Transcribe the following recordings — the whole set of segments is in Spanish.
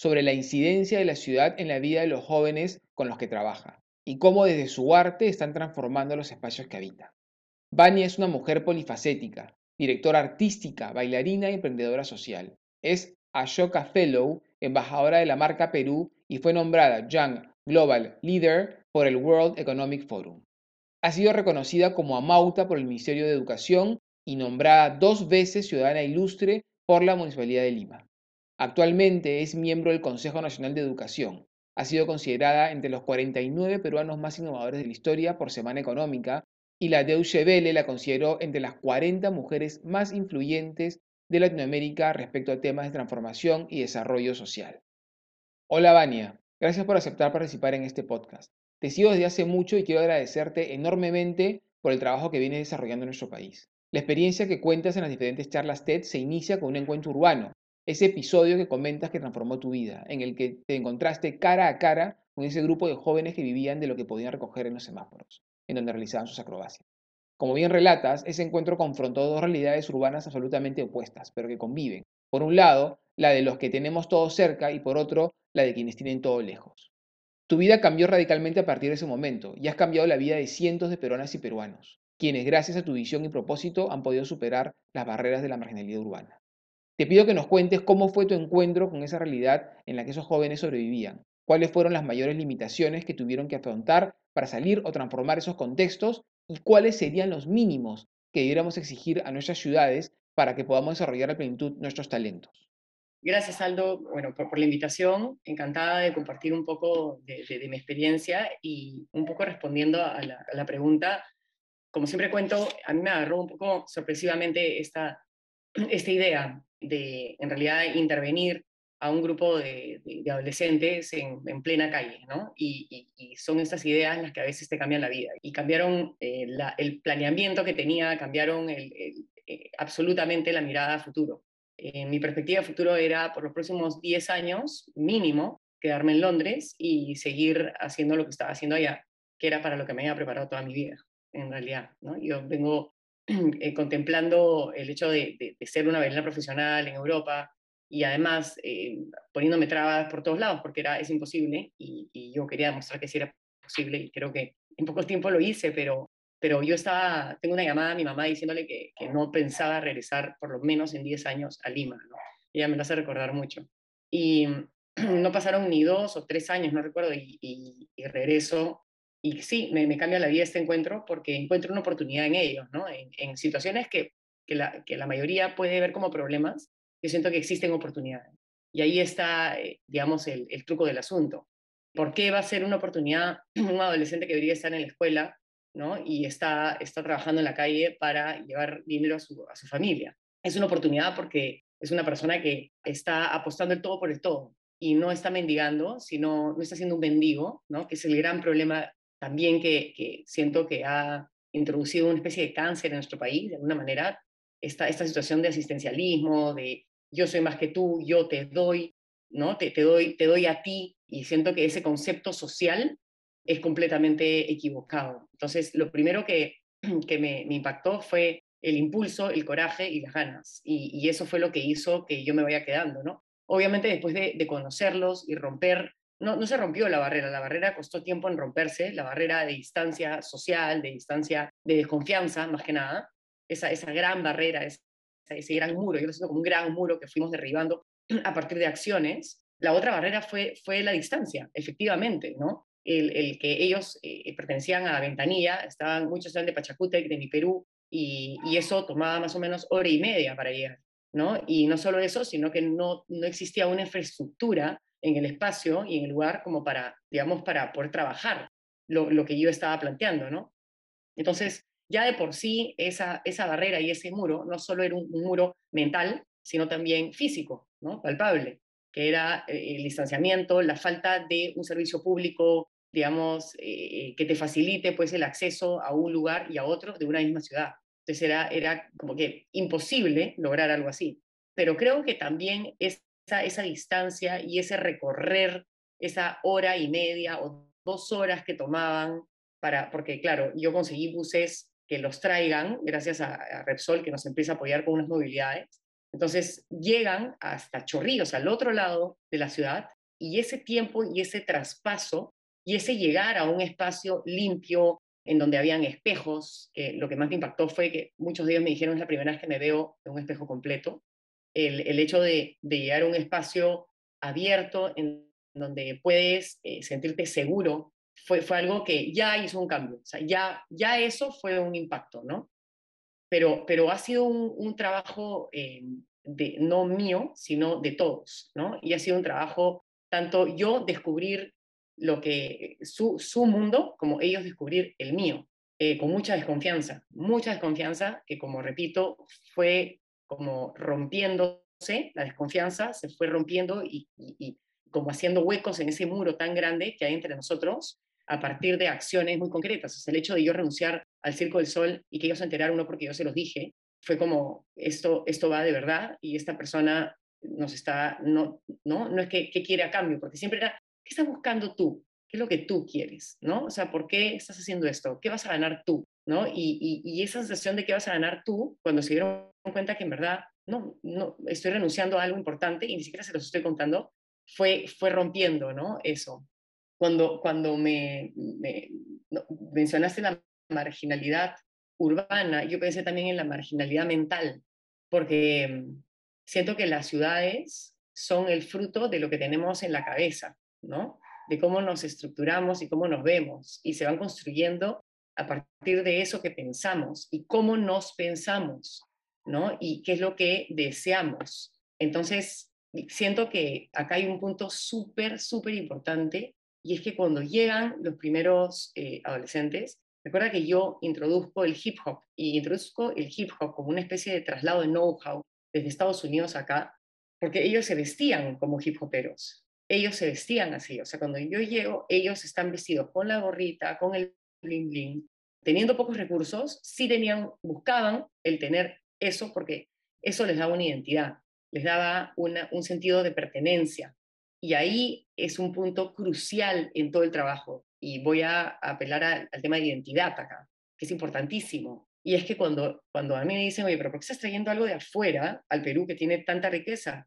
sobre la incidencia de la ciudad en la vida de los jóvenes con los que trabaja y cómo desde su arte están transformando los espacios que habita. Vania es una mujer polifacética, directora artística, bailarina y emprendedora social. Es Ashoka Fellow, embajadora de la marca Perú y fue nombrada Young Global Leader por el World Economic Forum. Ha sido reconocida como Amauta por el Ministerio de Educación y nombrada dos veces ciudadana ilustre por la Municipalidad de Lima. Actualmente es miembro del Consejo Nacional de Educación. Ha sido considerada entre los 49 peruanos más innovadores de la historia por Semana Económica y la Deutsche Welle la consideró entre las 40 mujeres más influyentes de Latinoamérica respecto a temas de transformación y desarrollo social. Hola Vania, gracias por aceptar participar en este podcast. Te sigo desde hace mucho y quiero agradecerte enormemente por el trabajo que vienes desarrollando en nuestro país. La experiencia que cuentas en las diferentes charlas TED se inicia con un encuentro urbano, ese episodio que comentas que transformó tu vida, en el que te encontraste cara a cara con ese grupo de jóvenes que vivían de lo que podían recoger en los semáforos, en donde realizaban sus acrobacias. Como bien relatas, ese encuentro confrontó dos realidades urbanas absolutamente opuestas, pero que conviven. Por un lado, la de los que tenemos todo cerca y por otro, la de quienes tienen todo lejos. Tu vida cambió radicalmente a partir de ese momento y has cambiado la vida de cientos de peruanas y peruanos, quienes gracias a tu visión y propósito han podido superar las barreras de la marginalidad urbana. Te pido que nos cuentes cómo fue tu encuentro con esa realidad en la que esos jóvenes sobrevivían, cuáles fueron las mayores limitaciones que tuvieron que afrontar para salir o transformar esos contextos y cuáles serían los mínimos que debiéramos exigir a nuestras ciudades para que podamos desarrollar a plenitud nuestros talentos. Gracias, Aldo, bueno, por, la invitación. Encantada de compartir un poco de, mi experiencia y un poco respondiendo a la, a la, pregunta. Como siempre cuento, a mí me agarró un poco sorpresivamente esta, esta idea de, en realidad, intervenir a un grupo de, adolescentes en, plena calle, ¿no? Y, son estas ideas las que a veces te cambian la vida. Y cambiaron eh, el planeamiento que tenía, cambiaron eh, absolutamente la mirada a futuro. mi perspectiva de futuro era, por los próximos 10 años, mínimo, quedarme en Londres y seguir haciendo lo que estaba haciendo allá, que era para lo que me había preparado toda mi vida, en realidad, ¿no? Yo vengo Eh, contemplando el hecho de, ser una bailarina profesional en Europa y además eh, poniéndome trabas por todos lados porque era, es imposible y, yo quería demostrar que sí era posible y creo que en poco tiempo lo hice, pero, pero yo estaba, tengo una llamada a mi mamá diciéndole que, no pensaba regresar por lo menos en 10 años a Lima, ¿no? Ella me lo hace recordar mucho. Y no pasaron ni dos o tres años, no recuerdo, y regreso y sí, me, cambia la vida este encuentro porque encuentro una oportunidad en ellos, ¿no? En, situaciones que, que, la, que la mayoría puede ver como problemas, yo siento que existen oportunidades. Y ahí está, eh, digamos, el, el, truco del asunto. ¿Por qué va a ser una oportunidad un adolescente que debería estar en la escuela ¿no? y está, está trabajando en la calle para llevar dinero a su, a su familia? Es una oportunidad porque es una persona que está apostando el todo por el todo y no está mendigando, sino no está siendo un mendigo, ¿no? que es el gran problema también que, siento que ha introducido una especie de cáncer en nuestro país, de alguna manera, esta, esta situación de asistencialismo, de yo soy más que tú, yo te doy, ¿no? Te, te, doy, te doy a ti, y siento que ese concepto social es completamente equivocado. Entonces, lo primero que, que me, impactó fue el impulso, el coraje y las ganas, y, eso fue lo que hizo que yo me vaya quedando, ¿no? Obviamente después de, de conocerlos y romper no, se rompió la barrera, la barrera costó tiempo en romperse, la barrera de distancia social, de distancia de desconfianza, más que nada, esa, esa gran barrera, ese, ese gran muro, yo lo siento como un gran muro que fuimos derribando a partir de acciones. La otra barrera fue, fue la distancia, efectivamente, ¿no? El, que ellos eh, pertenecían a Ventanilla, estaban, muchos estaban de Pachacútec, de mi Perú, y, y, eso tomaba más o menos hora y media para llegar, ¿no? Y no solo eso, sino que no, no existía una infraestructura en el espacio y en el lugar como para, digamos, para poder trabajar lo, que yo estaba planteando, ¿no? Entonces, ya de por sí, esa, esa barrera y ese muro no solo era un, muro mental, sino también físico, ¿no? Palpable. que era eh, el distanciamiento, la falta de un servicio público, digamos, eh, que te facilite pues el acceso a un lugar y a otro de una misma ciudad. Entonces era, era como que imposible lograr algo así. Pero creo que también esa, distancia y ese recorrer esa hora y media o dos horas que tomaban para, porque claro, yo conseguí buses que los traigan, gracias a, Repsol, que nos empieza a apoyar con unas movilidades. Entonces llegan hasta Chorrillos, al otro lado de la ciudad, y ese tiempo y ese traspaso y ese llegar a un espacio limpio, en donde habían espejos, que lo que más me impactó fue que muchos de ellos me dijeron es la primera vez que me veo en un espejo completo, el, el hecho de, de, llegar a un espacio abierto en donde puedes eh, sentirte seguro fue, fue algo que ya hizo un cambio, ya, ya eso fue un impacto, ¿no? Pero, pero ha sido un, trabajo eh, de, no mío, sino de todos, ¿no? Y ha sido un trabajo, tanto yo descubrir lo que, su, su mundo, como ellos descubrir el mío, eh, con mucha desconfianza, mucha desconfianza, que como repito, fue como rompiéndose, la desconfianza se fue rompiendo y, y como haciendo huecos en ese muro tan grande que hay entre nosotros, a partir de acciones muy concretas. O sea, el hecho de yo renunciar al Circo del Sol y que ellos se enteraran, uno porque yo se los dije, fue como, esto, esto va de verdad y esta persona nos está, no, no, no es que, quiere a cambio, porque siempre era, ¿qué estás buscando tú? ¿Qué es lo que tú quieres? ¿no? O sea, ¿por qué estás haciendo esto? ¿Qué vas a ganar tú? ¿no? Y, y, esa sensación de qué vas a ganar tú, cuando se dieron cuenta que en verdad no, no estoy renunciando a algo importante y ni siquiera se los estoy contando, fue, fue rompiendo ¿no? eso. Cuando, cuando me, mencionaste la marginalidad urbana, yo pensé también en la marginalidad mental, porque siento que las ciudades son el fruto de lo que tenemos en la cabeza, ¿no? De cómo nos estructuramos y cómo nos vemos, y se van construyendo a partir de eso que pensamos y cómo nos pensamos, ¿no? Y qué es lo que deseamos. Entonces, siento que acá hay un punto súper, súper importante y es que cuando llegan los primeros eh, adolescentes, recuerda que yo introduzco el hip hop y introduzco el hip hop como una especie de traslado de know-how desde Estados Unidos acá, porque ellos se vestían como hip hoperos. Ellos se vestían así, o sea, cuando yo llego, ellos están vestidos con la gorrita, con el bling bling, teniendo pocos recursos, sí tenían, buscaban el tener eso porque eso les daba una identidad, les daba un sentido de pertenencia, y ahí es un punto crucial en todo el trabajo. Y voy a apelar al tema de identidad acá, que es importantísimo. Y es que cuando, cuando a mí me dicen, oye, pero ¿por qué estás trayendo algo de afuera al Perú que tiene tanta riqueza?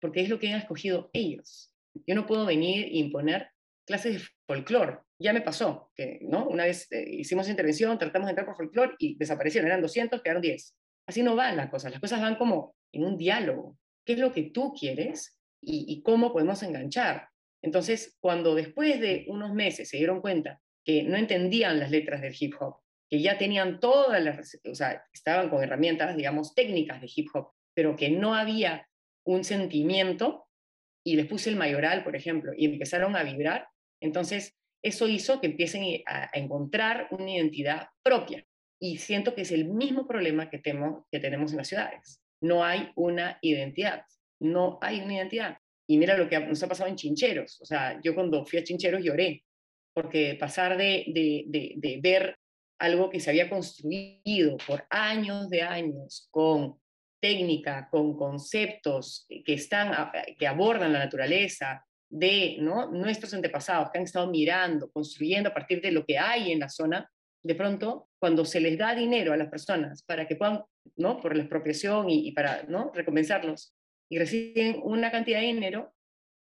Porque es lo que han escogido ellos. Yo no puedo venir e imponer clases de folclore. Ya me pasó, que ¿no? una vez eh, hicimos intervención, tratamos de entrar por folclore y desaparecieron, eran 200, quedaron 10. Así no van las cosas, las cosas van como en un diálogo. ¿Qué es lo que tú quieres? y, cómo podemos enganchar. Entonces, cuando después de unos meses se dieron cuenta que no entendían las letras del hip hop, que ya tenían todas las, o sea, estaban con herramientas, digamos, técnicas de hip hop, pero que no había un sentimiento, y les puse el mayoral, por ejemplo, y empezaron a vibrar, entonces eso hizo que empiecen a, encontrar una identidad propia. Y siento que es el mismo problema que, que tenemos en las ciudades. No hay una identidad no hay una identidad. Y mira lo que nos ha pasado en Chincheros. O sea, yo cuando fui a Chincheros lloré, porque pasar de, de, ver algo que se había construido por años de años con técnica, con conceptos que, están, que abordan la naturaleza, de ¿no? nuestros antepasados que han estado mirando, construyendo a partir de lo que hay en la zona, de pronto, cuando se les da dinero a las personas para que puedan, ¿no? por la expropiación y, para ¿no? recompensarlos, y reciben una cantidad de dinero,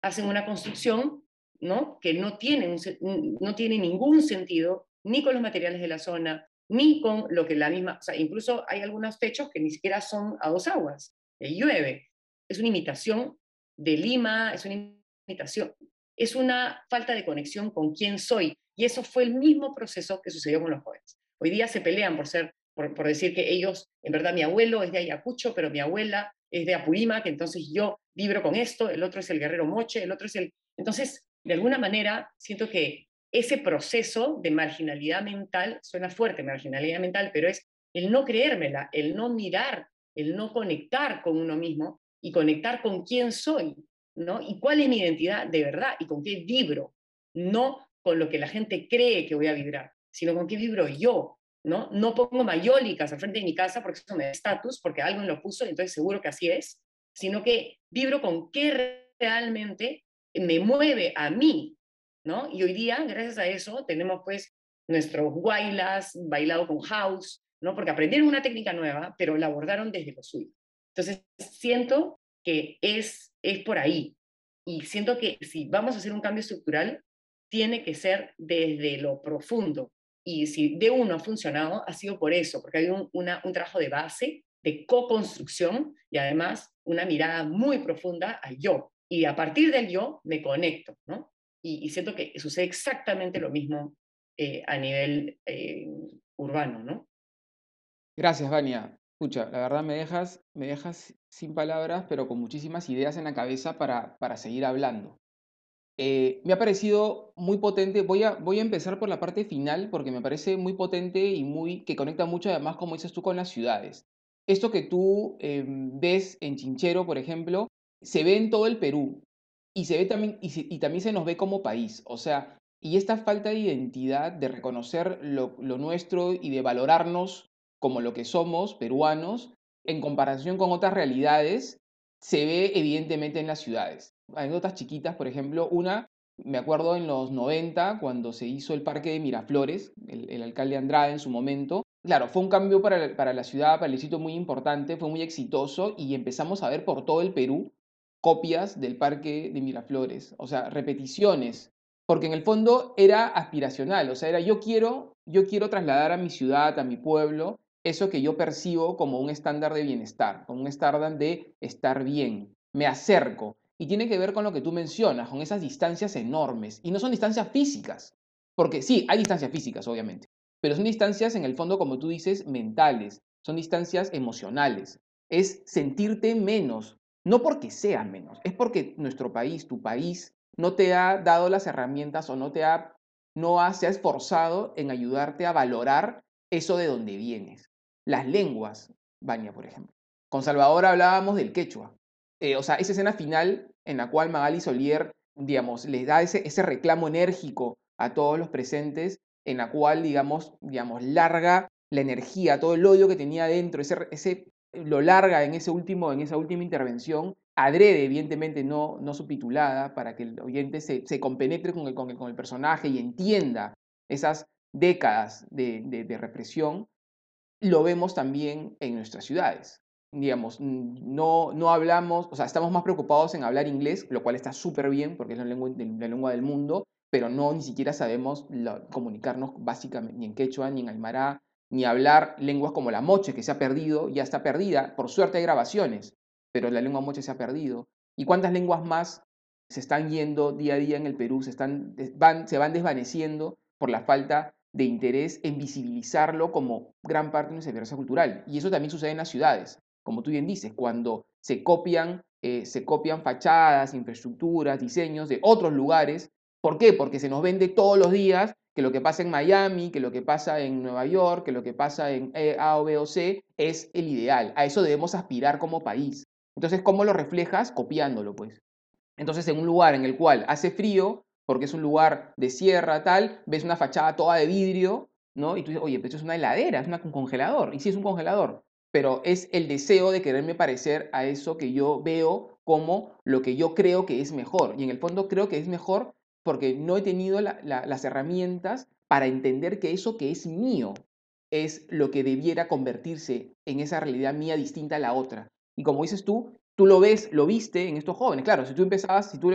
hacen una construcción ¿no? que no tiene, no tiene ningún sentido ni con los materiales de la zona, ni con lo que la misma, incluso hay algunos techos que ni siquiera son a dos aguas, que llueve. Es una imitación de Lima, es una imitación, es una falta de conexión con quién soy. Y eso fue el mismo proceso que sucedió con los jóvenes. Hoy día se pelean por ser, por, decir que ellos, en verdad mi abuelo es de Ayacucho, pero mi abuela es de Apurímac, entonces yo vibro con esto, el otro es el guerrero moche, el otro es el... Entonces, de alguna manera, siento que ese proceso de marginalidad mental, suena fuerte, marginalidad mental, pero es el no creérmela, el no mirar, el no conectar con uno mismo y conectar con quién soy. ¿No? ¿Y cuál es mi identidad de verdad? ¿Y con qué vibro? No con lo que la gente cree que voy a vibrar, sino con qué vibro yo, ¿no? No pongo mayólicas al frente de mi casa porque eso me da estatus, porque alguien lo puso y entonces seguro que así es, sino que vibro con qué realmente me mueve a mí, ¿no? Y hoy día, gracias a eso, tenemos pues nuestros guaylas, bailado con house, ¿no? Porque aprendieron una técnica nueva, pero la abordaron desde lo suyo. Entonces, siento que es, es por ahí. Y siento que si vamos a hacer un cambio estructural, tiene que ser desde lo profundo. Y si de uno ha funcionado, ha sido por eso, porque hay un, una, un trabajo de base, de co-construcción y además una mirada muy profunda al yo. Y a partir del yo me conecto, ¿no? Y, siento que sucede exactamente lo mismo eh, a nivel eh, urbano, ¿no? Gracias, Vania. Escucha, la verdad me dejas, me dejas sin palabras, pero con muchísimas ideas en la cabeza para, para seguir hablando. Eh, me ha parecido muy potente. Voy a, voy a empezar por la parte final porque me parece muy potente y muy que conecta mucho además, como dices tú, con las ciudades. Esto que tú em, ves en Chinchero, por ejemplo, se ve en todo el Perú y, se ve también, y, también se nos ve como país. O sea, y esta falta de identidad, de reconocer lo nuestro y de valorarnos como lo que somos, peruanos, en comparación con otras realidades, se ve evidentemente en las ciudades. Anécdotas chiquitas, por ejemplo, una, me acuerdo en los 90, cuando se hizo el parque de Miraflores, el, alcalde Andrade en su momento. Claro, fue un cambio para, para la ciudad, para el distrito muy importante, fue muy exitoso y empezamos a ver por todo el Perú copias del parque de Miraflores, o sea, repeticiones, porque en el fondo era aspiracional, o sea, era yo quiero, yo quiero trasladar a mi ciudad, a mi pueblo, eso que yo percibo como un estándar de bienestar, como un estándar de estar bien. Me acerco. Y tiene que ver con lo que tú mencionas, con esas distancias enormes. Y no son distancias físicas, porque sí, hay distancias físicas, obviamente, pero son distancias en el fondo, como tú dices, mentales, son distancias emocionales. Es sentirte menos, no porque sea menos, es porque nuestro país, tu país, no te ha dado las herramientas o no te ha, no se ha esforzado en ayudarte a valorar eso de donde vienes. Las lenguas, Baña, por ejemplo. Con Salvador hablábamos del quechua. Eh, o sea, esa escena final en la cual Magali Solier, digamos, les da ese, ese reclamo enérgico a todos los presentes, en la cual, digamos, digamos, larga la energía, todo el odio que tenía dentro, ese, ese, lo larga en, ese último, en esa última intervención, adrede, evidentemente no, no subtitulada, para que el oyente se, se compenetre con el, con, el, con el personaje y entienda esas décadas de, de represión, lo vemos también en nuestras ciudades. Digamos, no, no hablamos, o sea, estamos más preocupados en hablar inglés, lo cual está súper bien porque es la lengua, la lengua del mundo, pero no ni siquiera sabemos comunicarnos básicamente ni en quechua, ni en aymara, ni hablar lenguas como la moche, que se ha perdido, ya está perdida. Por suerte hay grabaciones, pero la lengua moche se ha perdido. ¿Y cuántas lenguas más se están yendo día a día en el Perú? Se, están, van, se van desvaneciendo por la falta de interés en visibilizarlo como gran parte de nuestra diversidad cultural. Y eso también sucede en las ciudades, como tú bien dices, cuando se copian, eh, se copian fachadas, infraestructuras, diseños de otros lugares. ¿Por qué? Porque se nos vende todos los días que lo que pasa en Miami, que lo que pasa en Nueva York, que lo que pasa en e, A B o C es el ideal. A eso debemos aspirar como país. Entonces, ¿cómo lo reflejas? Copiándolo, pues. Entonces, en un lugar en el cual hace frío, porque es un lugar de sierra, tal, ves una fachada toda de vidrio, ¿no? Y tú dices, oye, pero esto es una heladera, es un congelador. Y sí es un congelador, pero es el deseo de quererme parecer a eso que yo veo como lo que yo creo que es mejor. Y en el fondo creo que es mejor porque no he tenido las herramientas para entender que eso que es mío es lo que debiera convertirse en esa realidad mía distinta a la otra. Y como dices tú, tú lo ves, lo viste en estos jóvenes. Claro, si tú empezabas, si tú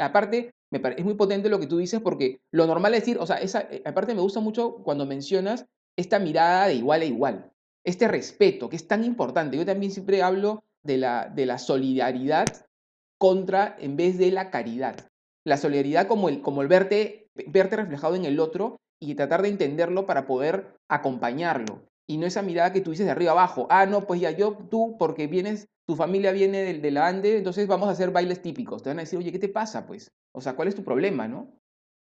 aparte, me es muy potente lo que tú dices porque lo normal es decir, o sea, eh, aparte me gusta mucho cuando mencionas esta mirada de igual a igual, este respeto que es tan importante. Yo también siempre hablo de la, de la solidaridad contra en vez de la caridad. La solidaridad como el, como el verte, verte reflejado en el otro y tratar de entenderlo para poder acompañarlo. Y no esa mirada que tú dices de arriba abajo. Ah, no, pues ya yo, tú, porque vienes tu familia viene de, de, la Ande, entonces vamos a hacer bailes típicos. Te van a decir, oye, ¿qué te pasa? Pues, o sea, ¿cuál es tu problema, no?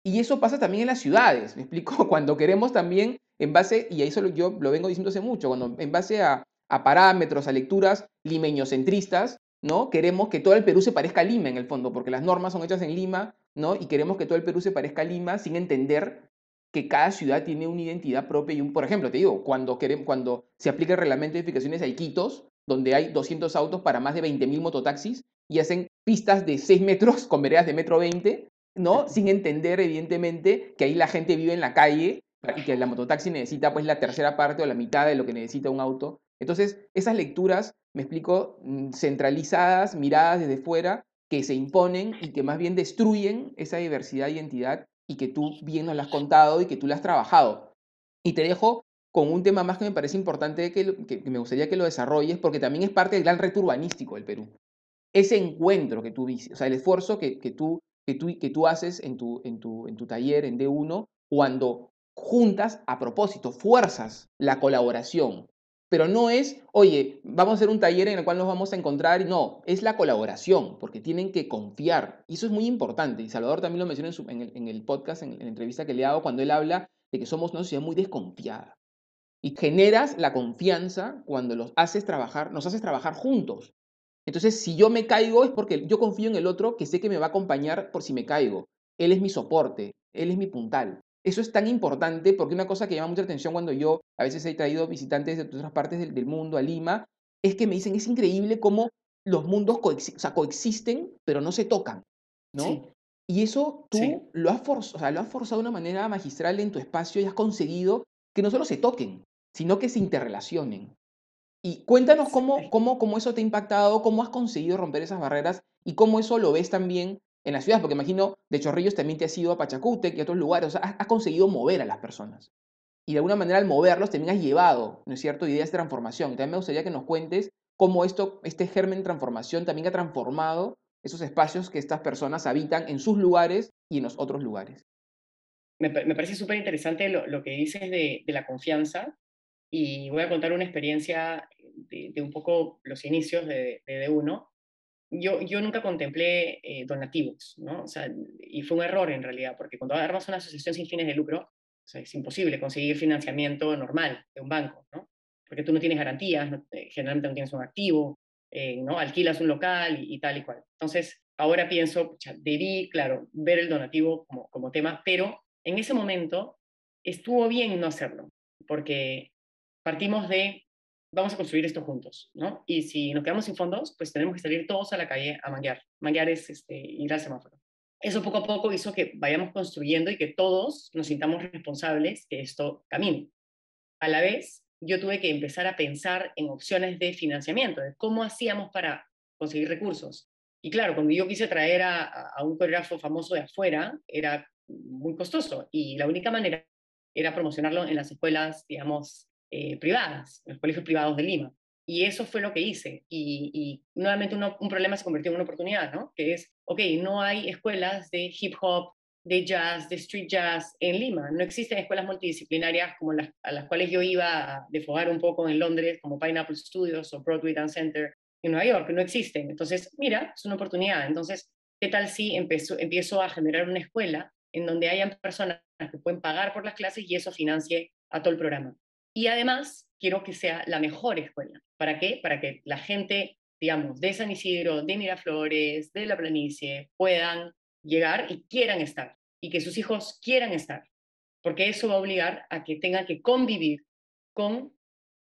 Y eso pasa también en las ciudades, me explico, cuando queremos también, en base, y eso yo lo vengo diciendo hace mucho, cuando en base a, a parámetros, a lecturas limeñocentristas, ¿no? Queremos que todo el Perú se parezca a Lima en el fondo, porque las normas son hechas en Lima, ¿no? Y queremos que todo el Perú se parezca a Lima sin entender que cada ciudad tiene una identidad propia y un, por ejemplo, te digo, cuando, queremos, cuando se aplica el reglamento de edificaciones a Iquitos, donde hay 200 autos para más de 20.000 mototaxis y hacen pistas de 6 metros con veredas de metro 20, ¿no? Sin entender, evidentemente, que ahí la gente vive en la calle y que la mototaxi necesita pues la tercera parte o la mitad de lo que necesita un auto. Entonces, esas lecturas, me explico, mm, centralizadas, miradas desde fuera, que se imponen y que más bien destruyen esa diversidad de identidad y que tú bien nos la has contado y que tú la has trabajado. Y te dejo con un tema más que me parece importante que, que, me gustaría que lo desarrolles, porque también es parte del gran reto urbanístico del Perú. Ese encuentro que tú dices, o sea, el esfuerzo que, que, tú, que, tú, que tú haces en tu, en, tu, en tu taller, en D1, cuando juntas a propósito, fuerzas la colaboración. Pero no es, oye, vamos a hacer un taller en el cual nos vamos a encontrar. No, es la colaboración, porque tienen que confiar. Y eso es muy importante. Y Salvador también lo menciona en, el, en podcast, en, la entrevista que le hago, cuando él habla de que somos una sociedad muy desconfiada. Y generas la confianza cuando los haces trabajar, nos haces trabajar juntos. Entonces, si yo me caigo es porque yo confío en el otro que sé que me va a acompañar por si me caigo. Él es mi soporte, él es mi puntal. Eso es tan importante porque una cosa que llama mucha atención cuando yo a veces he traído visitantes de otras partes del, mundo a Lima, es que me dicen, es increíble cómo los mundos coexisten, pero no se tocan, ¿no? Y eso tú lo, has lo has forzado de una manera magistral en tu espacio y has conseguido que no solo se toquen, sino que se interrelacionen. Y cuéntanos cómo, cómo, cómo eso te ha impactado, cómo has conseguido romper esas barreras y cómo eso lo ves también en la ciudad, porque imagino de Chorrillos también te has ido a Pachacútec y a otros lugares, o has, conseguido mover a las personas. Y de alguna manera al moverlos también has llevado, ¿no es cierto?, ideas de transformación. También me gustaría que nos cuentes cómo esto, este germen de transformación también ha transformado esos espacios que estas personas habitan en sus lugares y en los otros lugares. Me, parece súper interesante lo, que dices de, la confianza y voy a contar una experiencia de, un poco los inicios de, de D1 yo, yo nunca contemplé eh, donativos, ¿no? O sea, y fue un error en realidad, porque cuando armas una asociación sin fines de lucro, es imposible conseguir financiamiento normal de un banco, ¿no? Porque tú no tienes garantías, eh, generalmente no tienes un activo, eh, ¿no? Alquilas un local y, tal y cual. Entonces, ahora pienso, pucha, debí, claro, ver el donativo como, como tema, pero en ese momento estuvo bien no hacerlo, porque partimos de vamos a construir esto juntos, ¿no? Y si nos quedamos sin fondos, pues tenemos que salir todos a la calle a manguear. Manguear es este, ir al semáforo. Eso poco a poco hizo que vayamos construyendo y que todos nos sintamos responsables que esto camine. A la vez, yo tuve que empezar a pensar en opciones de financiamiento, de cómo hacíamos para conseguir recursos. Y claro, cuando yo quise traer a, a un coreógrafo famoso de afuera, era muy costoso y la única manera era promocionarlo en las escuelas, digamos, eh, privadas, los colegios privados de Lima. Y eso fue lo que hice. Y, nuevamente un problema se convirtió en una oportunidad, ¿no? Que es, ok, no hay escuelas de hip hop, de jazz, de street jazz en Lima. No existen escuelas multidisciplinarias como las a las cuales yo iba a defogar un poco en Londres, como Pineapple Studios o Broadway Dance Center en Nueva York. No existen. Entonces, mira, es una oportunidad. Entonces, ¿qué tal si empiezo, empiezo a generar una escuela en donde hayan personas que pueden pagar por las clases y eso financie a todo el programa? Y además, quiero que sea la mejor escuela. ¿Para qué? Para que la gente, digamos, de San Isidro, de Miraflores, de la planicie, puedan llegar y quieran estar. Y que sus hijos quieran estar. Porque eso va a obligar a que tengan que convivir con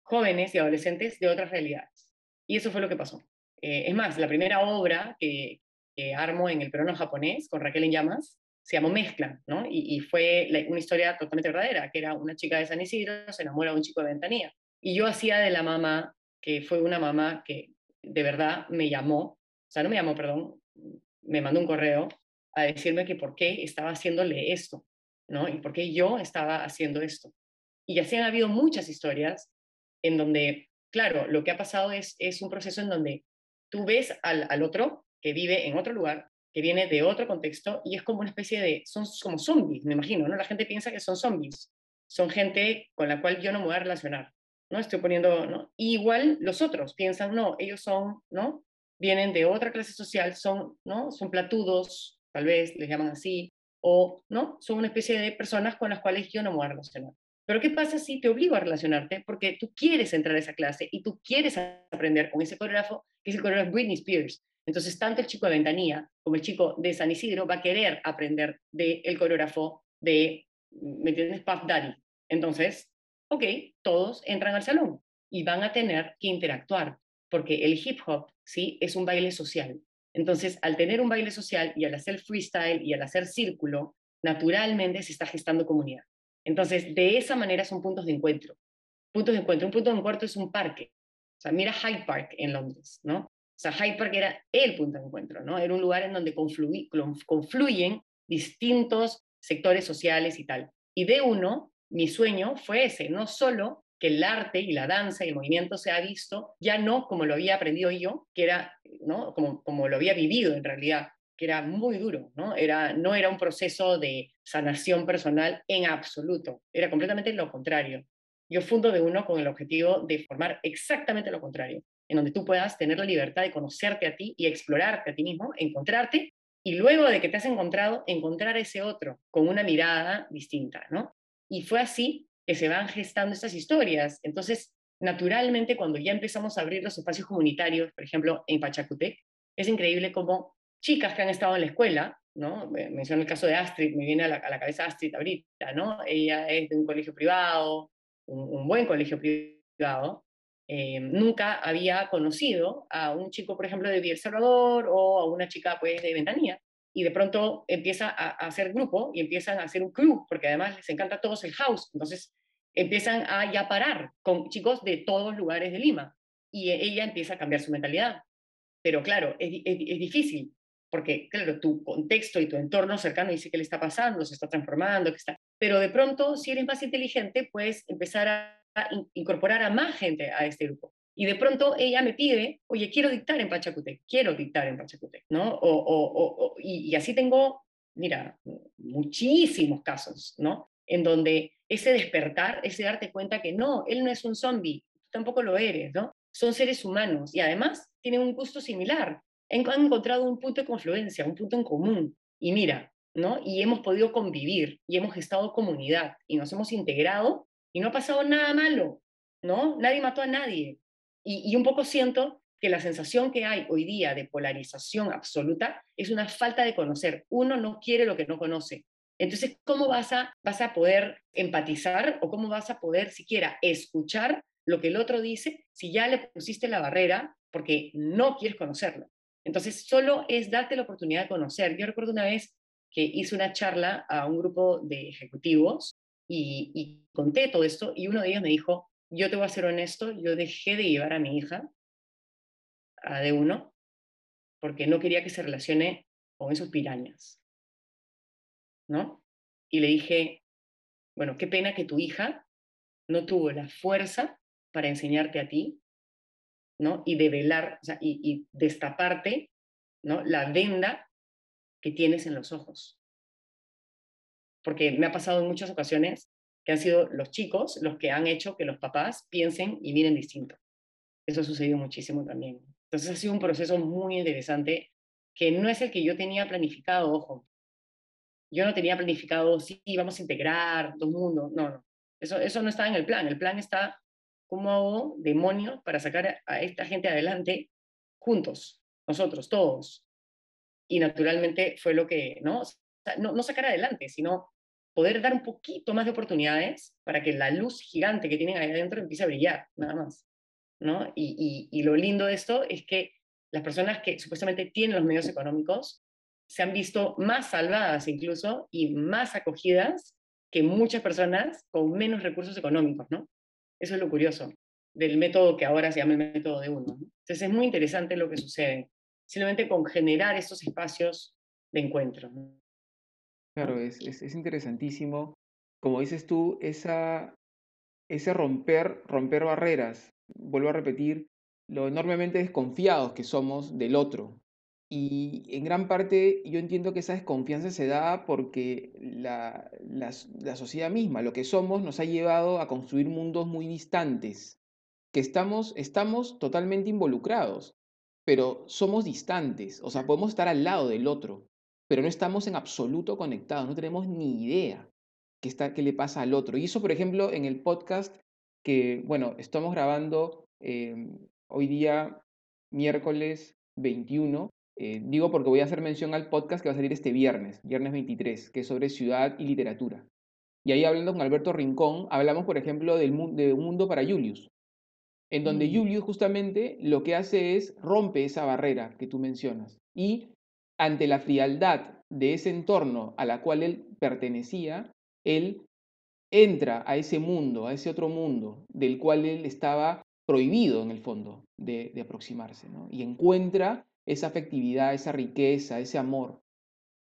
jóvenes y adolescentes de otras realidades. Y eso fue lo que pasó. Eh, es más, la primera obra que, que armo en el peruano japonés con Raquel en llamas se llamó Mezcla, ¿no? Y, fue una historia totalmente verdadera, que era una chica de San Isidro, se enamora de un chico de Ventanilla. Y yo hacía de la mamá, que fue una mamá que de verdad me llamó, o sea, no me llamó, perdón, me mandó un correo a decirme que por qué estaba haciéndole esto, ¿no? Y por qué yo estaba haciendo esto. Y así han habido muchas historias en donde, claro, lo que ha pasado es, es un proceso en donde tú ves al, al otro que vive en otro lugar, que viene de otro contexto y es como una especie de, son como zombies, me imagino, ¿no? La gente piensa que son zombies, son gente con la cual yo no me voy a relacionar, ¿no? Estoy poniendo, ¿no? igual los otros piensan, no, ellos son, ¿no? Vienen de otra clase social, son, ¿no? Son platudos, tal vez les llaman así, o, ¿no? Son una especie de personas con las cuales yo no me voy a relacionar. Pero ¿qué pasa si te obligo a relacionarte porque tú quieres entrar a esa clase y tú quieres aprender con ese coreógrafo, que es el coreógrafo Britney Spears? Entonces, tanto el chico de Ventanilla como el chico de San Isidro va a querer aprender del coreógrafo de, ¿me entiendes? Puff Daddy. Entonces, ok, todos entran al salón y van a tener que interactuar, porque el hip hop, ¿sí? Es un baile social. Entonces, al tener un baile social y al hacer freestyle y al hacer círculo, naturalmente se está gestando comunidad. Entonces, de esa manera son puntos de encuentro. Puntos de encuentro. Un punto de encuentro es un parque. O sea, mira Hyde Park en Londres, ¿no? O sea, Hyde Park era el punto de encuentro, ¿no? Era un lugar en donde confluyen distintos sectores sociales y tal. Y de uno, mi sueño fue ese, no solo que el arte y la danza y el movimiento se ha visto ya no como lo había aprendido yo, que era, ¿no? Como, como lo había vivido en realidad, que era muy duro, ¿no? Era, no era un proceso de sanación personal en absoluto, era completamente lo contrario. Yo fundo de uno con el objetivo de formar exactamente lo contrario, en donde tú puedas tener la libertad de conocerte a ti y explorarte a ti mismo, encontrarte y luego de que te has encontrado, encontrar ese otro con una mirada distinta, ¿no? Y fue así que se van gestando estas historias. Entonces, naturalmente, cuando ya empezamos a abrir los espacios comunitarios, por ejemplo, en Pachacutec, es increíble cómo chicas que han estado en la escuela, ¿no? Menciono el caso de Astrid, me viene a la, cabeza Astrid ahorita, ¿no? Ella es de un colegio privado, un, buen colegio privado, eh, nunca había conocido a un chico, por ejemplo, de Villa Salvador o a una chica, pues, de Ventanilla, y de pronto empieza a, hacer grupo y empiezan a hacer un club, porque además les encanta a todos el house, entonces empiezan a ya parar con chicos de todos lugares de Lima, y ella empieza a cambiar su mentalidad. Pero claro, es, difícil, porque claro, tu contexto y tu entorno cercano dice qué le está pasando, se está transformando, que está... Pero de pronto, si eres más inteligente, puedes empezar a incorporar a más gente a este grupo. Y de pronto ella me pide, oye, quiero dictar en Pachacutec, quiero dictar en Pachacutec, ¿no? O, o, y, y, así tengo, mira, muchísimos casos, ¿no? En donde ese despertar, ese darte cuenta que no, él no es un zombie, tú tampoco lo eres, ¿no? Son seres humanos y además tienen un gusto similar han encontrado un punto de confluencia, un punto en común. Y mira, ¿no? Y hemos podido convivir y hemos estado comunidad y nos hemos integrado y no ha pasado nada malo, ¿no? Nadie mató a nadie. Y, un poco siento que la sensación que hay hoy día de polarización absoluta es una falta de conocer. Uno no quiere lo que no conoce. Entonces, ¿cómo vas a, vas a poder empatizar o cómo vas a poder siquiera escuchar lo que el otro dice si ya le pusiste la barrera porque no quieres conocerlo? Entonces, solo es darte la oportunidad de conocer. Yo recuerdo una vez que hice una charla a un grupo de ejecutivos y, conté todo esto y uno de ellos me dijo, yo te voy a ser honesto, yo dejé de llevar a mi hija a de uno porque no quería que se relacione con esos pirañas. ¿No? Y le dije, bueno, qué pena que tu hija no tuvo la fuerza para enseñarte a ti ¿no? Y develar, o sea, y, destaparte, ¿no? La venda que tienes en los ojos. Porque me ha pasado en muchas ocasiones que han sido los chicos los que han hecho que los papás piensen y miren distinto. Eso ha sucedido muchísimo también. Entonces ha sido un proceso muy interesante que no es el que yo tenía planificado, ojo. Yo no tenía planificado, sí, vamos a integrar dos mundos. No, no. Eso, eso no está en el plan. El plan está ¿Cómo hago demonios para sacar a esta gente adelante juntos, nosotros, todos? Y naturalmente fue lo que, ¿no? no, no sacar adelante, sino poder dar un poquito más de oportunidades para que la luz gigante que tienen ahí adentro empiece a brillar, nada más. ¿no? Y, y, lo lindo de esto es que las personas que supuestamente tienen los medios económicos se han visto más salvadas incluso y más acogidas que muchas personas con menos recursos económicos, ¿no? Eso es lo curioso del método que ahora se llama el método de uno. Entonces es muy interesante lo que sucede, simplemente con generar estos espacios de encuentro. Claro, es, es, interesantísimo. Como dices tú, esa, ese romper, romper barreras, vuelvo a repetir, lo enormemente desconfiados que somos del otro, y en gran parte yo entiendo que esa desconfianza se da porque la, sociedad misma, lo que somos, nos ha llevado a construir mundos muy distantes, que estamos, estamos totalmente involucrados, pero somos distantes, o sea, podemos estar al lado del otro, pero no estamos en absoluto conectados, no tenemos ni idea que, está, que le pasa al otro. Y eso, por ejemplo, en el podcast que, bueno, estamos grabando em, hoy día, miércoles 21, eh, digo porque voy a hacer mención al podcast que va a salir este viernes, viernes 23, que es sobre ciudad y literatura. Y ahí hablando con Alberto Rincón, hablamos, por ejemplo, del, de Un Mundo para Julius, en donde mm. Julius justamente lo que hace es rompe esa barrera que tú mencionas. Y ante la frialdad de ese entorno a la cual él pertenecía, él entra a ese mundo, a ese otro mundo del cual él estaba prohibido en el fondo de, aproximarse, y encuentra esa afectividad, esa riqueza, ese amor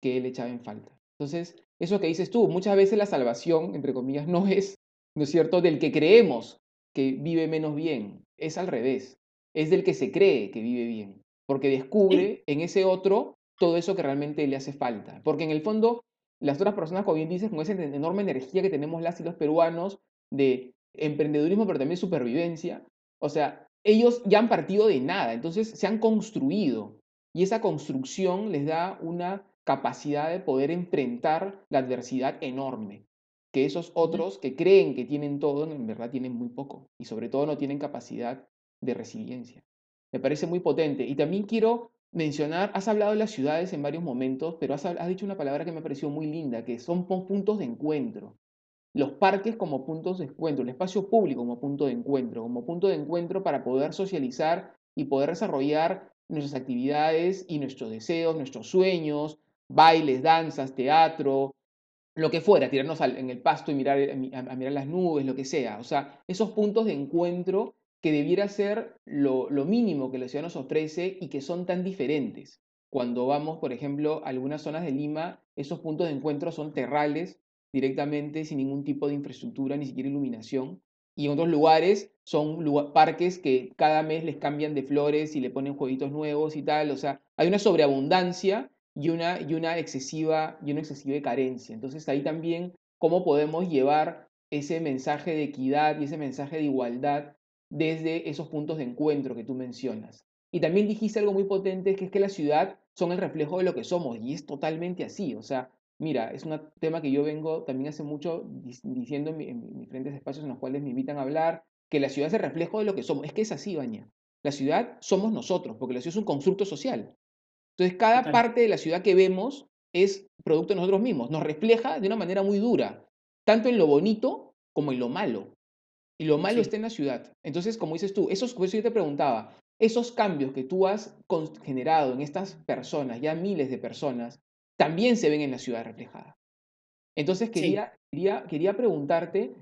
que él echaba en falta. Entonces, eso que dices tú, muchas veces la salvación, entre comillas, no es, ¿no es cierto?, del que creemos que vive menos bien, es al revés, es del que se cree que vive bien, porque descubre en ese otro todo eso que realmente le hace falta. Porque en el fondo, las otras personas, como bien dices, con esa enorme energía que tenemos las y los peruanos de emprendedurismo, pero también supervivencia, o sea, ellos ya han partido de nada, entonces se han construido y esa construcción les da una capacidad de poder enfrentar la adversidad enorme, que esos otros que creen que tienen todo, en verdad tienen muy poco y sobre todo no tienen capacidad de resiliencia. Me parece muy potente. Y también quiero mencionar, has hablado de las ciudades en varios momentos, pero has, dicho una palabra que me pareció muy linda, que son puntos de encuentro. Los parques como puntos de encuentro, el espacio público como punto de encuentro, como punto de encuentro para poder socializar y poder desarrollar nuestras actividades y nuestros deseos, nuestros sueños, bailes, danzas, teatro, lo que fuera, tirarnos en el pasto y mirar, a mirar las nubes, lo que sea. O sea, esos puntos de encuentro que debiera ser lo, mínimo que la ciudad nos ofrece y que son tan diferentes. Cuando vamos, por ejemplo, a algunas zonas de Lima, esos puntos de encuentro son terrales, directamente, sin ningún tipo de infraestructura, ni siquiera iluminación. Y en otros lugares son parques que cada mes les cambian de flores y le ponen jueguitos nuevos y tal. O sea, hay una sobreabundancia y una, y una, excesiva, y una excesiva carencia. Entonces ahí también cómo podemos llevar ese mensaje de equidad y ese mensaje de igualdad desde esos puntos de encuentro que tú mencionas. Y también dijiste algo muy potente, que es que la ciudad son el reflejo de lo que somos, y es totalmente así. O sea, mira, es un tema que yo vengo también hace mucho diciendo en, diferentes espacios en los cuales me invitan a hablar, que la ciudad es el reflejo de lo que somos. Es que es así, Baña. La ciudad somos nosotros, porque la ciudad es un constructo social. Entonces, cada parte de la ciudad que vemos es producto de nosotros mismos, nos refleja de una manera muy dura, tanto en lo bonito como en lo malo. Y lo malo está en la ciudad. Entonces, como dices tú, esos, eso yo te preguntaba, esos cambios que tú has generado en estas personas, ya miles de personas, también se ven en la ciudad reflejada. Entonces, quería, quería, quería preguntarte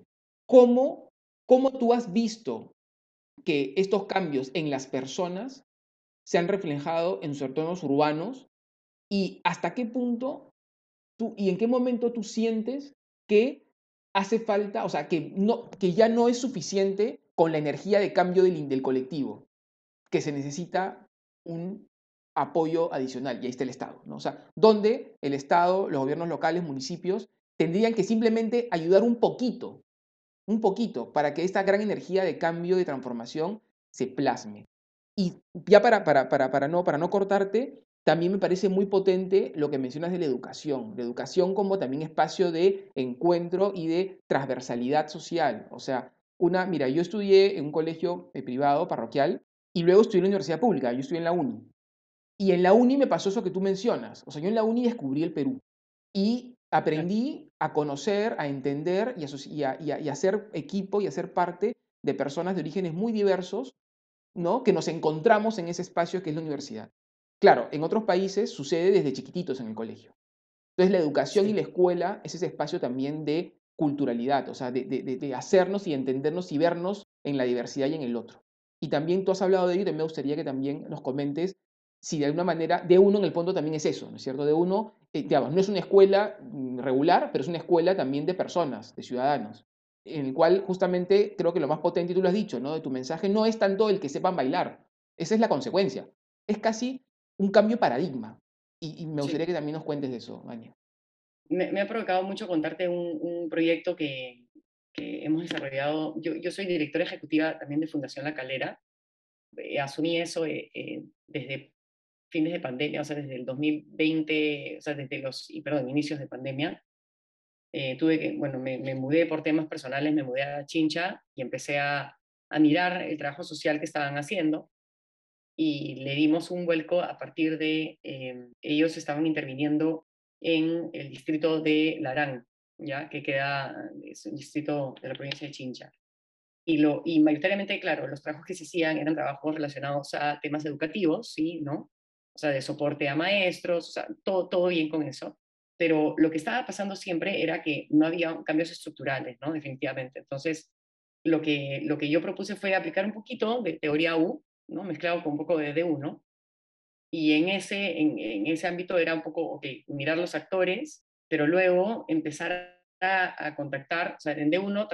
cómo, cómo tú has visto que estos cambios en las personas se han reflejado en sus entornos urbanos y hasta qué punto tú y en qué momento tú sientes que hace falta, o sea, que, no, que ya no es suficiente con la energía de cambio del, del colectivo, que se necesita un apoyo adicional, y ahí está el Estado, ¿no? O sea, donde el Estado, los gobiernos locales, municipios, tendrían que simplemente ayudar un poquito, un poquito, para que esta gran energía de cambio, de transformación, se plasme. Y ya para, para, para, para, no, para no cortarte, también me parece muy potente lo que mencionas de la educación, la educación como también espacio de encuentro y de transversalidad social. O sea, una, mira, yo estudié en un colegio eh, privado, parroquial, y luego estudié en la universidad pública, yo estudié en la UNI. Y en la UNI me pasó eso que tú mencionas. O sea, yo en la UNI descubrí el Perú y aprendí a conocer, a entender y a, y a equipo y a ser parte de personas de orígenes muy diversos, ¿no? Que nos encontramos en ese espacio que es la universidad. Claro, en otros países sucede desde chiquititos en el colegio. Entonces la educación y la escuela es ese espacio también de culturalidad, o sea, de, hacernos y entendernos y vernos en la diversidad y en el otro. Y también tú has hablado de ello y me gustaría que también nos comentes si de alguna manera, de uno en el fondo también es eso, ¿no es cierto? De uno, eh, digamos, no es una escuela mm, regular, pero es una escuela también de personas, de ciudadanos, en el cual justamente creo que lo más potente, y tú lo has dicho, ¿no? De tu mensaje no es tanto el que sepan bailar, esa es la consecuencia, es casi un cambio de paradigma. Y, me gustaría que también nos cuentes de eso, Maña. Me, ha provocado mucho contarte un, proyecto que, que, hemos desarrollado. Yo, yo, soy directora ejecutiva también de Fundación La Calera. Eh, asumí eso eh, eh, desde fines de pandemia, o sea, desde el 2020, o sea, desde los, perdón, inicios de pandemia. eh, tuve que, bueno, me, me, mudé por temas personales, me mudé a Chincha y empecé a, a mirar el trabajo social que estaban haciendo y le dimos un vuelco a partir de, eh, ellos estaban interviniendo en el distrito de Larán, ¿ya? que queda, es un distrito de la provincia de Chincha. Y, lo, y mayoritariamente, claro, los trabajos que se hacían eran trabajos relacionados a temas educativos, ¿sí? ¿no? O sea, de soporte a maestros, todo, todo bien con eso. Pero lo que estaba pasando siempre era que no había cambios estructurales, ¿no? Definitivamente. Entonces, lo que, lo que yo propuse fue aplicar un poquito de teoría U, ¿no? Mezclado con un poco de D1. Y en ese, en, ese ámbito era un poco, ok, mirar los actores, pero luego empezar a, contactar, o sea, en D1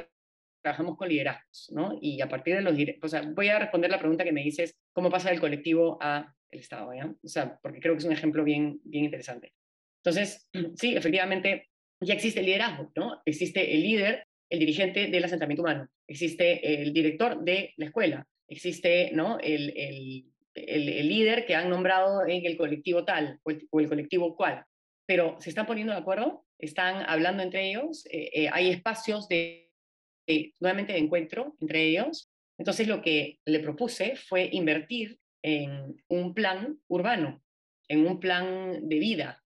trabajamos con liderazgos, ¿no? Y a partir de los o sea, voy a responder la pregunta que me dices, ¿cómo pasa del colectivo a el Estado. O sea, porque creo que es un ejemplo bien, bien interesante. Entonces, sí, efectivamente, ya existe el liderazgo, ¿no? Existe el líder, el dirigente del asentamiento humano, existe el director de la escuela, existe, ¿no? El, el, el, líder que han nombrado en el colectivo tal o el, o el, colectivo cual. Pero se están poniendo de acuerdo, están hablando entre ellos, eh, eh, hay espacios de nuevamente de encuentro entre ellos. Entonces lo que le propuse fue invertir en un plan urbano, en un plan de vida.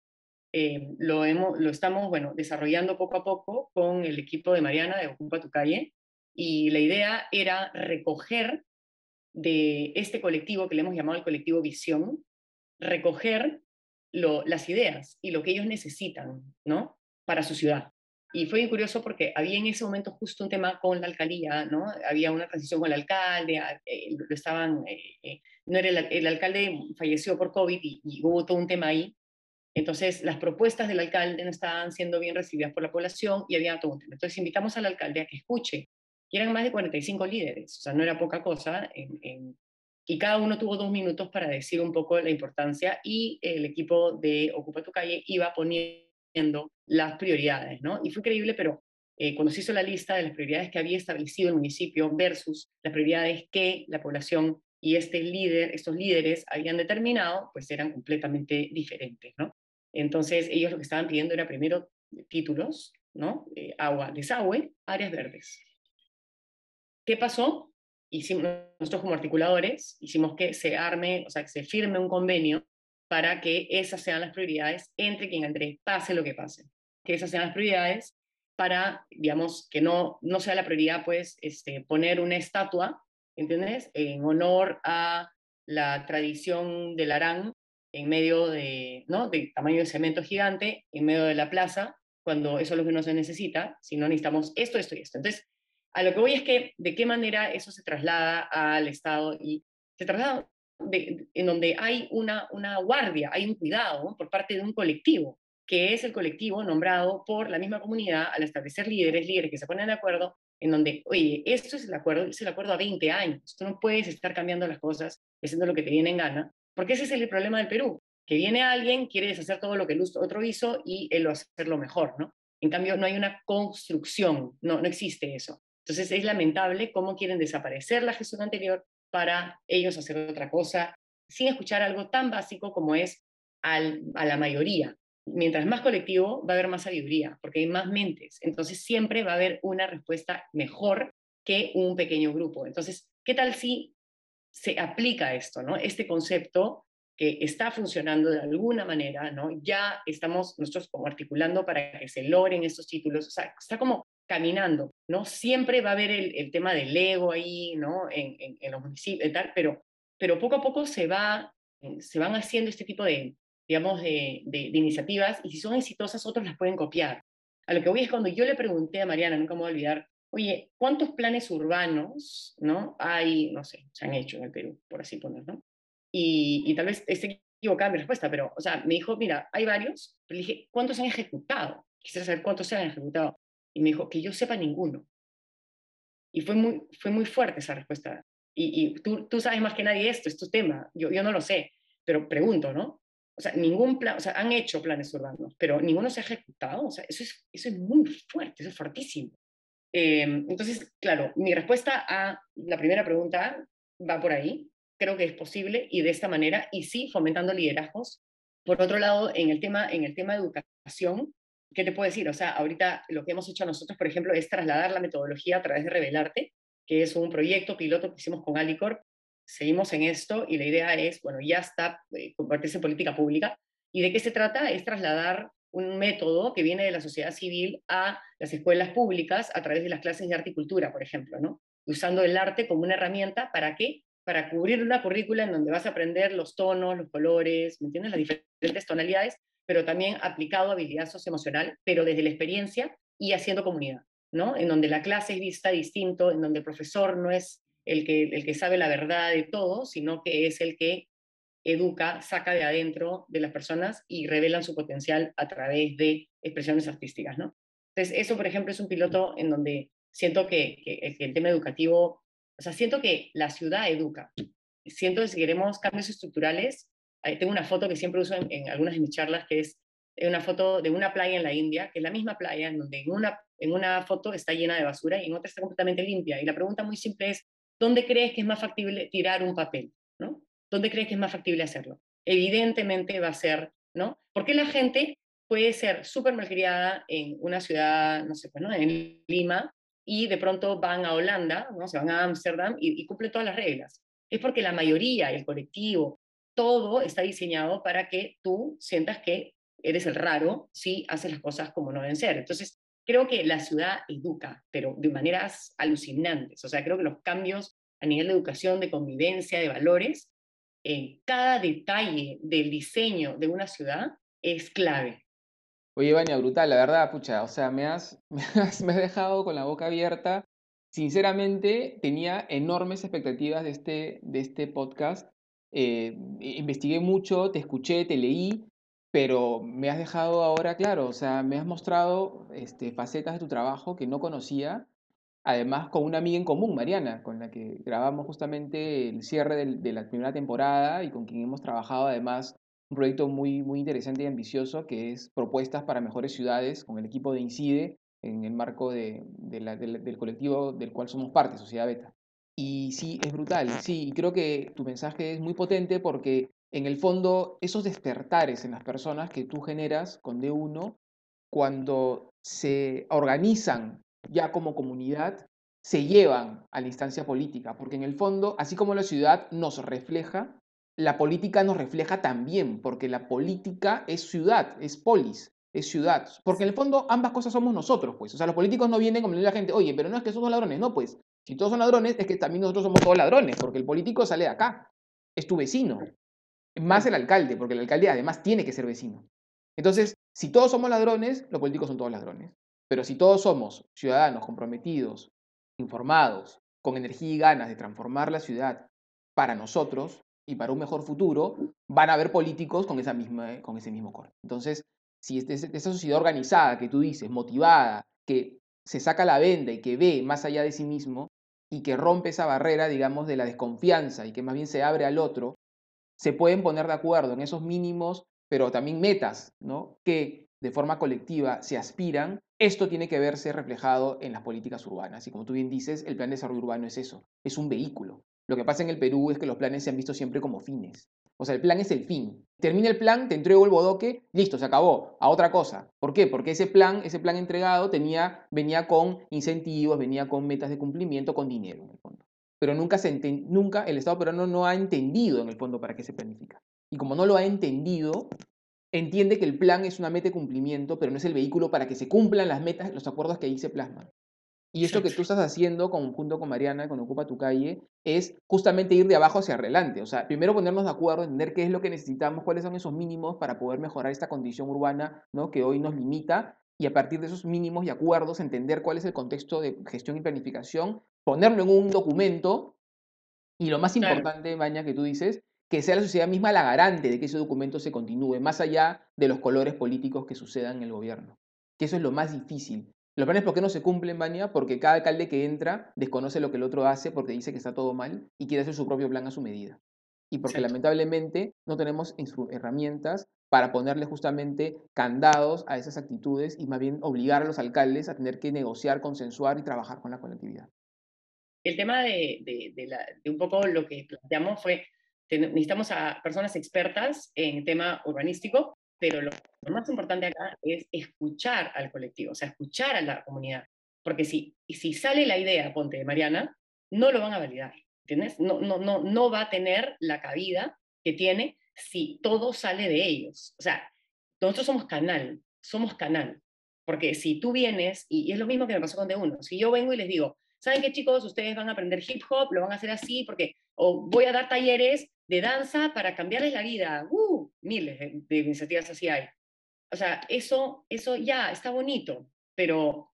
Eh, lo, hemos, lo estamos bueno, desarrollando poco a poco con el equipo de Mariana de Ocupa tu calle y la idea era recoger de este colectivo que le hemos llamado el colectivo Visión, recoger las ideas y lo que ellos necesitan ¿no? para su ciudad. Y fue muy curioso porque había en ese momento justo un tema con la alcaldía, ¿no? Había una transición con el alcalde, eh, lo estaban, eh, eh, no era el, alcalde falleció por COVID y, hubo todo un tema ahí. Entonces, las propuestas del alcalde no estaban siendo bien recibidas por la población y había todo un tema. Entonces, invitamos al alcalde a que escuche. Y eran más de 45 líderes, o sea, no era poca cosa. En, en, y cada uno tuvo dos minutos para decir un poco la importancia y el equipo de Ocupa tu calle iba poniendo las prioridades, ¿no? Y fue increíble, pero eh, cuando se hizo la lista de las prioridades que había establecido el municipio versus las prioridades que la población y este líder, estos líderes habían determinado, pues eran completamente diferentes, ¿no? Entonces ellos lo que estaban pidiendo era primero títulos, ¿no? Eh, agua, desagüe, áreas verdes. ¿Qué pasó? Hicimos, nosotros como articuladores hicimos que se arme, o sea, que se firme un convenio para que esas sean las prioridades entre quien entre, pase lo que pase. Que esas sean las prioridades para, digamos, que no, no sea la prioridad, pues, este, poner una estatua, ¿entiendes?, en honor a la tradición del Arán en medio de, ¿no?, de tamaño de cemento gigante, en medio de la plaza, cuando eso es lo que no se necesita, sino necesitamos esto, esto y esto. Entonces, a lo que voy es que de qué manera eso se traslada al Estado y se traslada en donde hay una, una guardia, hay un cuidado por parte de un colectivo, que es el colectivo nombrado por la misma comunidad al establecer líderes, líderes que se ponen de acuerdo, en donde, oye, esto es el acuerdo, es el acuerdo a 20 años, tú no puedes estar cambiando las cosas, haciendo lo que te viene en gana, porque ese es el problema del Perú, que viene alguien, quiere deshacer todo lo que el otro hizo y él lo hace lo mejor, ¿no? En cambio, no hay una construcción, no, no existe eso. Entonces es lamentable cómo quieren desaparecer la gestión anterior para ellos hacer otra cosa, sin escuchar algo tan básico como es a la mayoría. Mientras más colectivo, va a haber más sabiduría, porque hay más mentes. Entonces siempre va a haber una respuesta mejor que un pequeño grupo. Entonces, ¿qué tal si se aplica esto, ¿no? Este concepto que está funcionando de alguna manera, ¿no? Ya estamos nosotros como articulando para que se logren estos títulos, o sea, está como caminando, ¿no? Siempre va a haber el, el tema del ego ahí, ¿no? En, en, en, los municipios y tal, pero, pero poco a poco se, va, eh, se van haciendo este tipo de, digamos, de, de, de, iniciativas y si son exitosas otros las pueden copiar. A lo que voy es cuando yo le pregunté a Mariana, nunca me voy a olvidar, oye, ¿cuántos planes urbanos, ¿no? Hay, no sé, se han hecho en el Perú, por así ponerlo, ¿no? Y, y tal vez esté equivocada mi respuesta, pero, o sea, me dijo, mira, hay varios, pero le dije, ¿cuántos se han ejecutado? Quisiera saber cuántos se han ejecutado. Y me dijo, que yo sepa ninguno. Y fue muy, fue muy fuerte esa respuesta. Y, y tú, tú, sabes más que nadie esto, es tu tema. Yo, yo no lo sé, pero pregunto, ¿no? O sea, ningún plan, o sea, han hecho planes urbanos, pero ninguno se ha ejecutado. O sea, eso es, eso es muy fuerte, eso es fortísimo. Eh, entonces, claro, mi respuesta a la primera pregunta va por ahí. Creo que es posible y de esta manera, y sí, fomentando liderazgos. Por otro lado, en el tema, en el tema de educación, ¿qué te puedo decir? O sea, ahorita lo que hemos hecho nosotros, por ejemplo, es trasladar la metodología a través de Revelarte, que es un proyecto piloto que hicimos con Alicorp. Seguimos en esto y la idea es, bueno, ya está, eh, convertirse en política pública. ¿Y de qué se trata? Es trasladar un método que viene de la sociedad civil a las escuelas públicas a través de las clases de arte y cultura, por ejemplo, ¿no? Usando el arte como una herramienta, ¿para qué? Para cubrir una currícula en donde vas a aprender los tonos, los colores, ¿me entiendes? Las diferentes tonalidades, pero también aplicado a habilidad socioemocional, pero desde la experiencia y haciendo comunidad, ¿no? En donde la clase es vista distinto, en donde el profesor no es el que, el que sabe la verdad de todo, sino que es el que educa, saca de adentro de las personas y revelan su potencial a través de expresiones artísticas, ¿no? Entonces, eso, por ejemplo, es un piloto en donde siento que, el tema educativo, o sea, siento que la ciudad educa. Siento que si queremos cambios estructurales, tengo una foto que siempre uso en, algunas de mis charlas, que es una foto de una playa en la India, que es la misma playa, en donde en una, en una foto está llena de basura y en otra está completamente limpia. Y la pregunta muy simple es, ¿dónde crees que es más factible tirar un papel? ¿no? ¿Dónde crees que es más factible hacerlo? Evidentemente va a ser, ¿no? Porque la gente puede ser súper malcriada en una ciudad, no sé, pues, ¿no? en Lima, y de pronto van a Holanda, ¿no? se van a Ámsterdam y, y cumplen todas las reglas. Es porque la mayoría, el colectivo, todo está diseñado para que tú sientas que eres el raro si haces las cosas como no deben ser. Entonces, creo que la ciudad educa, pero de maneras alucinantes. O sea, creo que los cambios a nivel de educación, de convivencia, de valores, en cada detalle del diseño de una ciudad es clave. Oye, Vania, brutal, la verdad, pucha, o sea, me has, me has, me has dejado con la boca abierta. Sinceramente, tenía enormes expectativas de este, de este podcast. Eh, investigué mucho, te escuché, te leí, pero me has dejado ahora claro, o sea, me has mostrado este, facetas de tu trabajo que no conocía además con una amiga en común, Mariana, con la que grabamos justamente el cierre de la primera temporada y con quien hemos trabajado además un proyecto muy, muy interesante y ambicioso que es Propuestas para Mejores Ciudades con el equipo de INCIDE en el marco de, del colectivo del cual somos parte, Sociedad Beta. Y sí, es brutal, sí, creo que tu mensaje es muy potente porque en el fondo esos despertares en las personas que tú generas con D1, cuando se organizan ya como comunidad se llevan a la instancia política, porque en el fondo, así como la ciudad nos refleja, la política nos refleja también, porque la política es ciudad, es polis, es ciudad, porque en el fondo ambas cosas somos nosotros, pues, o sea, los políticos no vienen como la gente, oye, pero no es que somos ladrones, no, pues, si todos son ladrones, es que también nosotros somos todos ladrones, porque el político sale de acá, es tu vecino, más el alcalde, porque el alcalde además tiene que ser vecino. Entonces, si todos somos ladrones, los políticos son todos ladrones. Pero si todos somos ciudadanos comprometidos, informados, con energía y ganas de transformar la ciudad para nosotros y para un mejor futuro, van a haber políticos con, esa misma, con ese mismo corte. Entonces, si esa sociedad organizada que tú dices, motivada, que se saca la venda y que ve más allá de sí mismo y que rompe esa barrera, digamos, de la desconfianza y que más bien se abre al otro, se pueden poner de acuerdo en esos mínimos, pero también metas, ¿no? Que de forma colectiva se aspiran, esto tiene que verse reflejado en las políticas urbanas. Y como tú bien dices, el plan de desarrollo urbano es eso, es un vehículo. Lo que pasa en el Perú es que los planes se han visto siempre como fines. O sea, el plan es el fin. Termina el plan, te entrego el bodoque, listo, se acabó, a otra cosa. ¿Por qué? Porque ese plan, ese plan entregado tenía, venía con incentivos, venía con metas de cumplimiento, con dinero en el fondo. Pero nunca, nunca el Estado peruano no ha entendido en el fondo para qué se planifica. Y como no lo ha entendido, entiende que el plan es una meta de cumplimiento, pero no es el vehículo para que se cumplan las metas, los acuerdos que ahí se plasman. Y esto que tú estás haciendo junto con Mariana, con Ocupa tu calle, es justamente ir de abajo hacia adelante. O sea, primero ponernos de acuerdo, entender qué es lo que necesitamos, cuáles son esos mínimos para poder mejorar esta condición urbana ¿no? que hoy nos limita, y a partir de esos mínimos y acuerdos, entender cuál es el contexto de gestión y planificación, ponerlo en un documento, y lo más importante, Maña, que tú dices, que sea la sociedad misma la garante de que ese documento se continúe, más allá de los colores políticos que sucedan en el gobierno. Que eso es lo más difícil. Los planes, ¿por qué no se cumplen, Bania? Porque cada alcalde que entra desconoce lo que el otro hace porque dice que está todo mal y quiere hacer su propio plan a su medida. Y porque lamentablemente no tenemos herramientas para ponerle justamente candados a esas actitudes y más bien obligar a los alcaldes a tener que negociar, consensuar y trabajar con la colectividad. El tema de, de un poco lo que planteamos fue necesitamos a personas expertas en tema urbanístico, pero lo, más importante acá es escuchar al colectivo, o sea, escuchar a la comunidad. Porque si, si sale la idea, ponte de Mariana, no lo van a validar, ¿entiendes? No, no, no, no va a tener la cabida que tiene si todo sale de ellos. O sea, nosotros somos canal, somos canal. Porque si tú vienes, y, es lo mismo que me pasó con D1, si yo vengo y les digo, ¿saben qué chicos? Ustedes van a aprender hip hop, lo van a hacer así, porque, o voy a dar talleres de danza para cambiarles la vida. ¡Uh! Miles de, iniciativas así hay. O sea, eso, eso ya está bonito, pero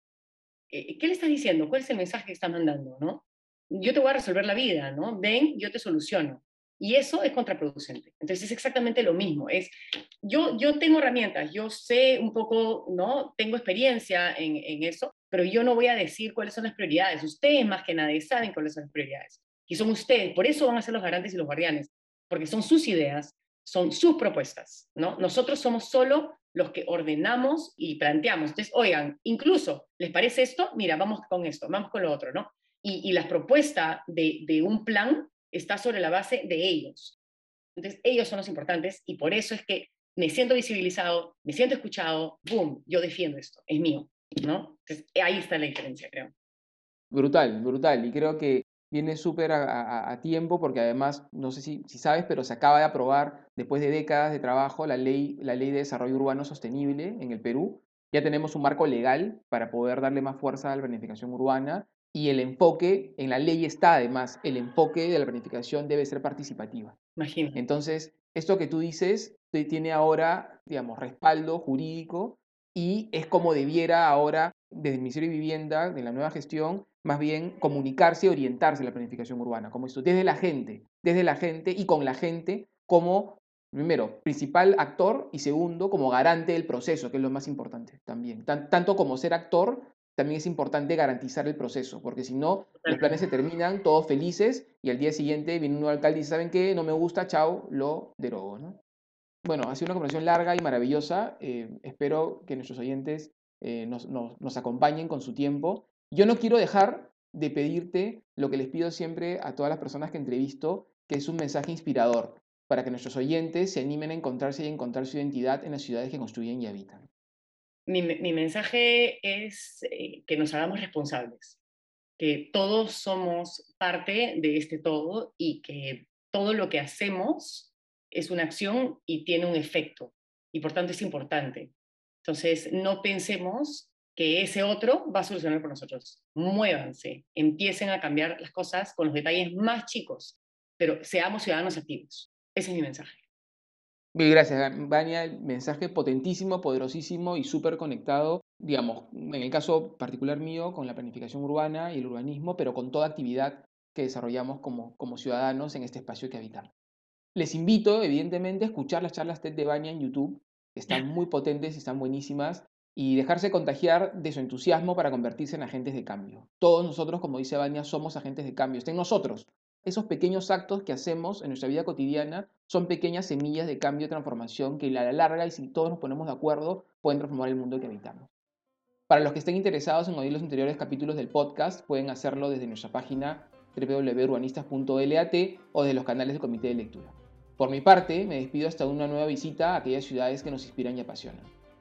eh, ¿qué le estás diciendo? ¿Cuál es el mensaje que está mandando? ¿no? Yo te voy a resolver la vida, ¿no? Ven, yo te soluciono. Y eso es contraproducente. Entonces es exactamente lo mismo. Es, yo, yo tengo herramientas, yo sé un poco, ¿no? Tengo experiencia en, en eso, pero yo no voy a decir cuáles son las prioridades. Ustedes más que nadie saben cuáles son las prioridades. Y son ustedes, por eso van a ser los garantes y los guardianes, porque son sus ideas, son sus propuestas, ¿no? Nosotros somos solo los que ordenamos y planteamos. Entonces, oigan, incluso, ¿les parece esto? Mira, vamos con esto, vamos con lo otro, ¿no? Y, y la propuesta de, de un plan está sobre la base de ellos. Entonces, ellos son los importantes y por eso es que me siento visibilizado, me siento escuchado, boom, yo defiendo esto, es mío, ¿no? Entonces, ahí está la diferencia, creo. Brutal, brutal. Y creo que viene súper a, tiempo porque además, no sé si, si, sabes, pero se acaba de aprobar, después de décadas de trabajo, la ley, la ley de desarrollo urbano sostenible en el Perú. Ya tenemos un marco legal para poder darle más fuerza a la planificación urbana y el enfoque, en la ley está además, el enfoque de la planificación debe ser participativa. Imagínate. Entonces, esto que tú dices tiene ahora, digamos, respaldo jurídico y es como debiera ahora, desde el Ministerio de Vivienda, de la nueva gestión, más bien comunicarse y orientarse a la planificación urbana, como esto, desde la gente, desde la gente y con la gente como, primero, principal actor y segundo, como garante del proceso, que es lo más importante también. tanto como ser actor, también es importante garantizar el proceso, porque si no, los planes se terminan todos felices y al día siguiente viene un nuevo alcalde y dice, ¿saben qué? No me gusta, chao, lo derogo. ¿no? Bueno, ha sido una conversación larga y maravillosa. Eh, espero que nuestros oyentes eh, nos, nos acompañen con su tiempo. Yo no quiero dejar de pedirte lo que les pido siempre a todas las personas que entrevisto, que es un mensaje inspirador, para que nuestros oyentes se animen a encontrarse y encontrar su identidad en las ciudades que construyen y habitan mi, mensaje es eh, que nos hagamos responsables, que todos somos parte de este todo y que todo lo que hacemos es una acción y tiene un efecto y por tanto es importante. Entonces, no pensemos que ese otro va a solucionar por nosotros. Muévanse, empiecen a cambiar las cosas con los detalles más chicos, pero seamos ciudadanos activos. Ese es mi mensaje. Mil gracias, Vania. Mensaje potentísimo, poderosísimo y súper conectado, digamos, en el caso particular mío, con la planificación urbana y el urbanismo, pero con toda actividad que desarrollamos como, como ciudadanos en este espacio que habitamos. Les invito, evidentemente, a escuchar las charlas TED de Vania en YouTube, que están muy potentes y están buenísimas, y dejarse contagiar de su entusiasmo para convertirse en agentes de cambio. Todos nosotros, como dice Vania, somos agentes de cambio. Está en nosotros esos pequeños actos que hacemos en nuestra vida cotidiana son pequeñas semillas de cambio y transformación que a la larga, y si todos nos ponemos de acuerdo, pueden transformar el mundo que habitamos. Para los que estén interesados en oír los anteriores capítulos del podcast, pueden hacerlo desde nuestra página www.urbanistas.lat o desde los canales del Comité de Lectura. Por mi parte, me despido hasta una nueva visita a aquellas ciudades que nos inspiran y apasionan.